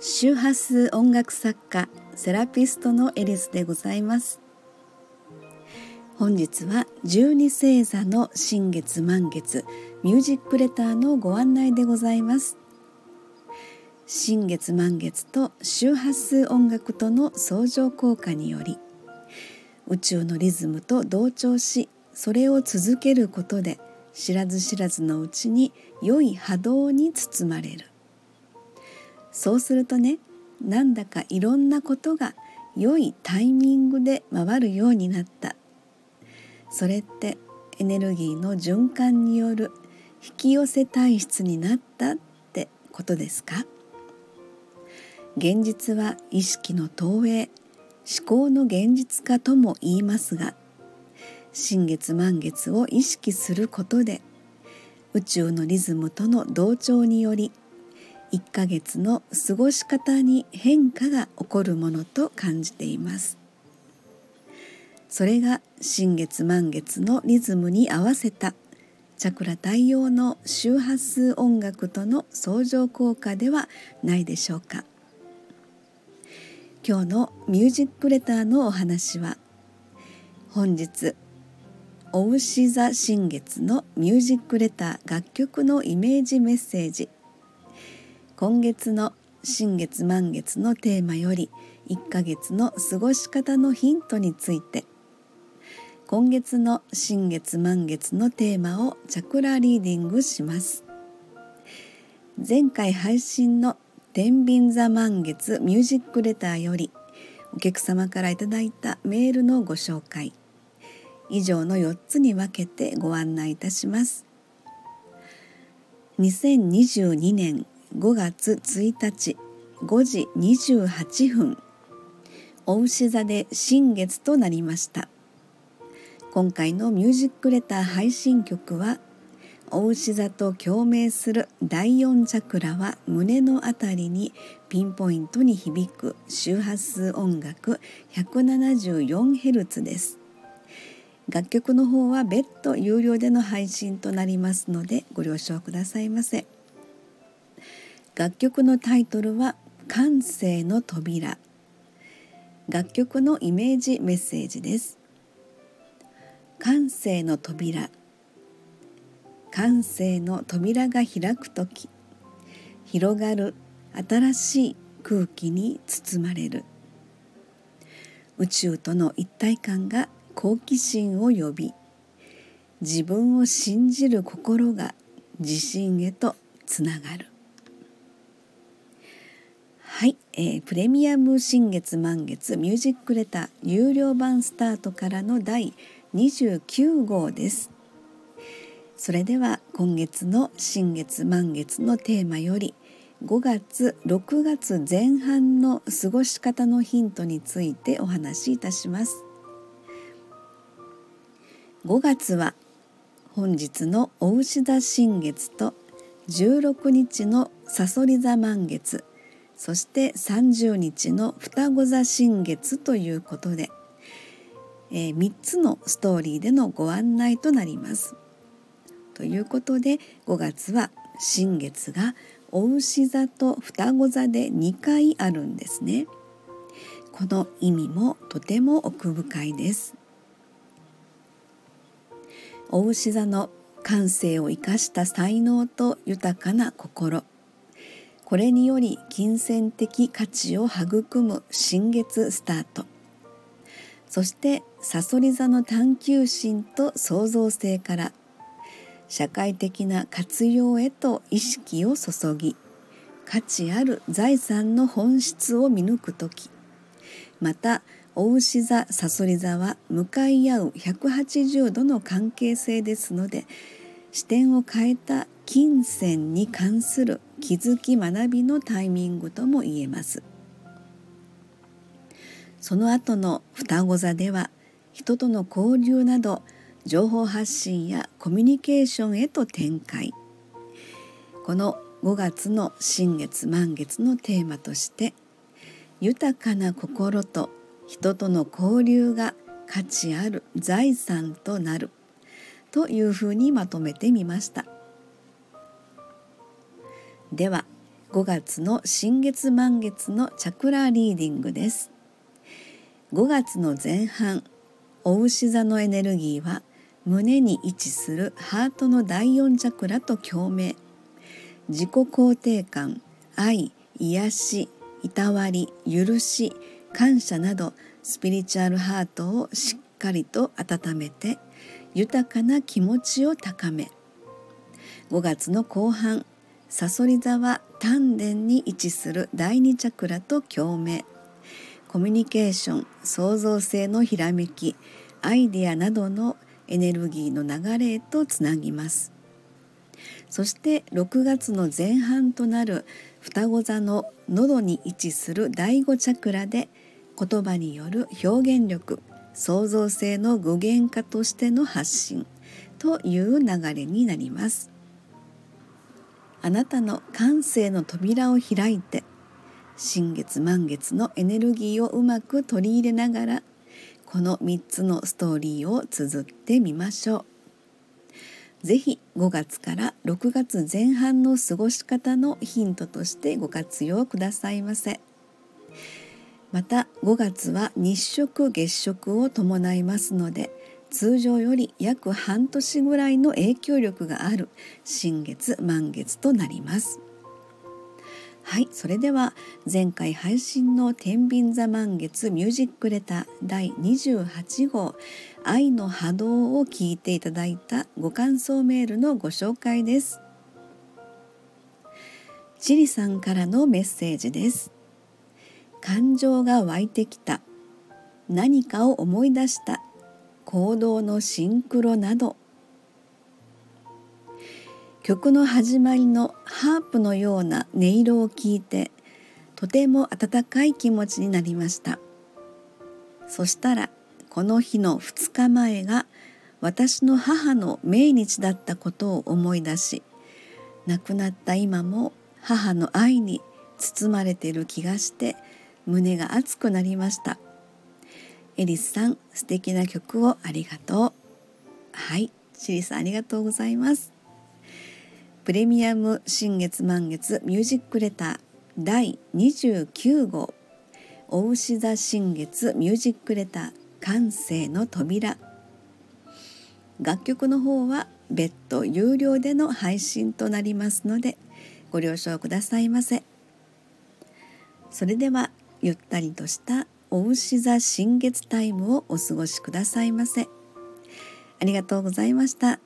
周波数音楽作家セラピストのエリスでございます。本日は十二星座の新月満月ミュージックレターのご案内でございます。新月満月と周波数音楽との相乗効果により宇宙のリズムと同調しそれを続けることで知らず知らずのうちに良い波動に包まれる。そうするとねなんだかいろんなことが良いタイミングで回るようになった。それってエネルギーの循環による引き寄せ体質になったってことですか？現実は意識の投影思考の現実化とも言いますが新月満月を意識することで宇宙のリズムとの同調により1ヶ月の過ごし方に変化が起こるものと感じています。それが新月満月のリズムに合わせたチャクラ対応の周波数音楽との相乗効果ではないでしょうか。今日のミュージックレターのお話は本日お牛座新月のミュージックレター楽曲のイメージメッセージ。今月の新月満月のテーマより1ヶ月の過ごし方のヒントについて。今月の新月満月のテーマをチャクラリーディングします。前回配信の天秤座満月ミュージックレターよりお客様からいただいたメールのご紹介。以上の4つに分けてご案内いたします。2022年5月1日5時28分お牛座で新月となりました。今回のミュージックレター配信曲はお牛座と共鳴する第4チャクラは胸のあたりにピンポイントに響く周波数音楽 174Hz です。楽曲の方は別途有料での配信となりますのでご了承くださいませ。楽曲のタイトルは感性の扉。楽曲のイメージメッセージです。感性の扉。感性の扉が開く時。広がる新しい空気に包まれる。宇宙との一体感が好奇心を呼び自分を信じる心が自信へとつながる。はい、えー、プレミアム新月満月ミュージックレター有料版スタートからの第29号です。それでは今月の新月満月のテーマより5月6月前半の過ごし方のヒントについてお話しいたします。5月は本日のお牛座新月と16日のさそり座満月そして30日の双子座新月ということで、えー、3つのストーリーでのご案内となります。ということで5月は新月がお牛座と双子座で2回あるんですね。この意味もとても奥深いです。お牛座の感性を生かした才能と豊かな心。これにより金銭的価値を育む新月スタート。そしてさそり座の探求心と創造性から社会的な活用へと意識を注ぎ価値ある財産の本質を見抜く時またお牛座さそり座は向かい合う180度の関係性ですので視点を変えた金銭に関する気づき学びのタイミングとも言えます。その後の双子座では人との交流など情報発信やコミュニケーションへと展開。この5月の新月満月のテーマとして豊かな心と人との交流が価値ある財産となる。というふうにまとめてみました。では5月の新月満月のチャクラリーディングです。5月の前半お牛座のエネルギーは胸に位置するハートの第4チャクラと共鳴。自己肯定感愛癒しいたわり許し感謝などスピリチュアルハートをしっかりと温めて豊かな気持ちを高め5月の後半さそり座は丹田に位置する第二チャクラと共鳴。コミュニケーション創造性のひらめきアイデアなどのエネルギーの流れへとつなぎます。そして6月の前半となる双子座の喉に位置する第5チャクラで言葉による表現力創造性の具現化としての発信という流れになりますあなたの感性の扉を開いて新月満月のエネルギーをうまく取り入れながらこの3つのストーリーを綴ってみましょう。ぜひ5月から6月前半の過ごし方のヒントとしてご活用くださいませ。また5月は日食月食を伴いますので通常より約半年ぐらいの影響力がある新月満月となります。はいそれでは前回配信の天秤座満月ミュージックレター第28号愛の波動を聞いていただいたご感想メールのご紹介です。チリさんからのメッセージです。感情が湧いてきた。何かを思い出した。行動のシンクロなど。曲の始まりのハープのような音色を聞いてとても温かい気持ちになりました。そしたらこの日の2日前が私の母の命日だったことを思い出し亡くなった今も母の愛に包まれている気がして胸が熱くなりました。エリスさん素敵な曲をありがとう。はいシリさんありがとうございます。プレミアム新月満月ミュージックレター第29号。お牛座新月ミュージックレター感性の扉。楽曲の方は別途有料での配信となりますのでご了承くださいませ。それではゆったりとしたお牛座新月タイムをお過ごしくださいませ。ありがとうございました。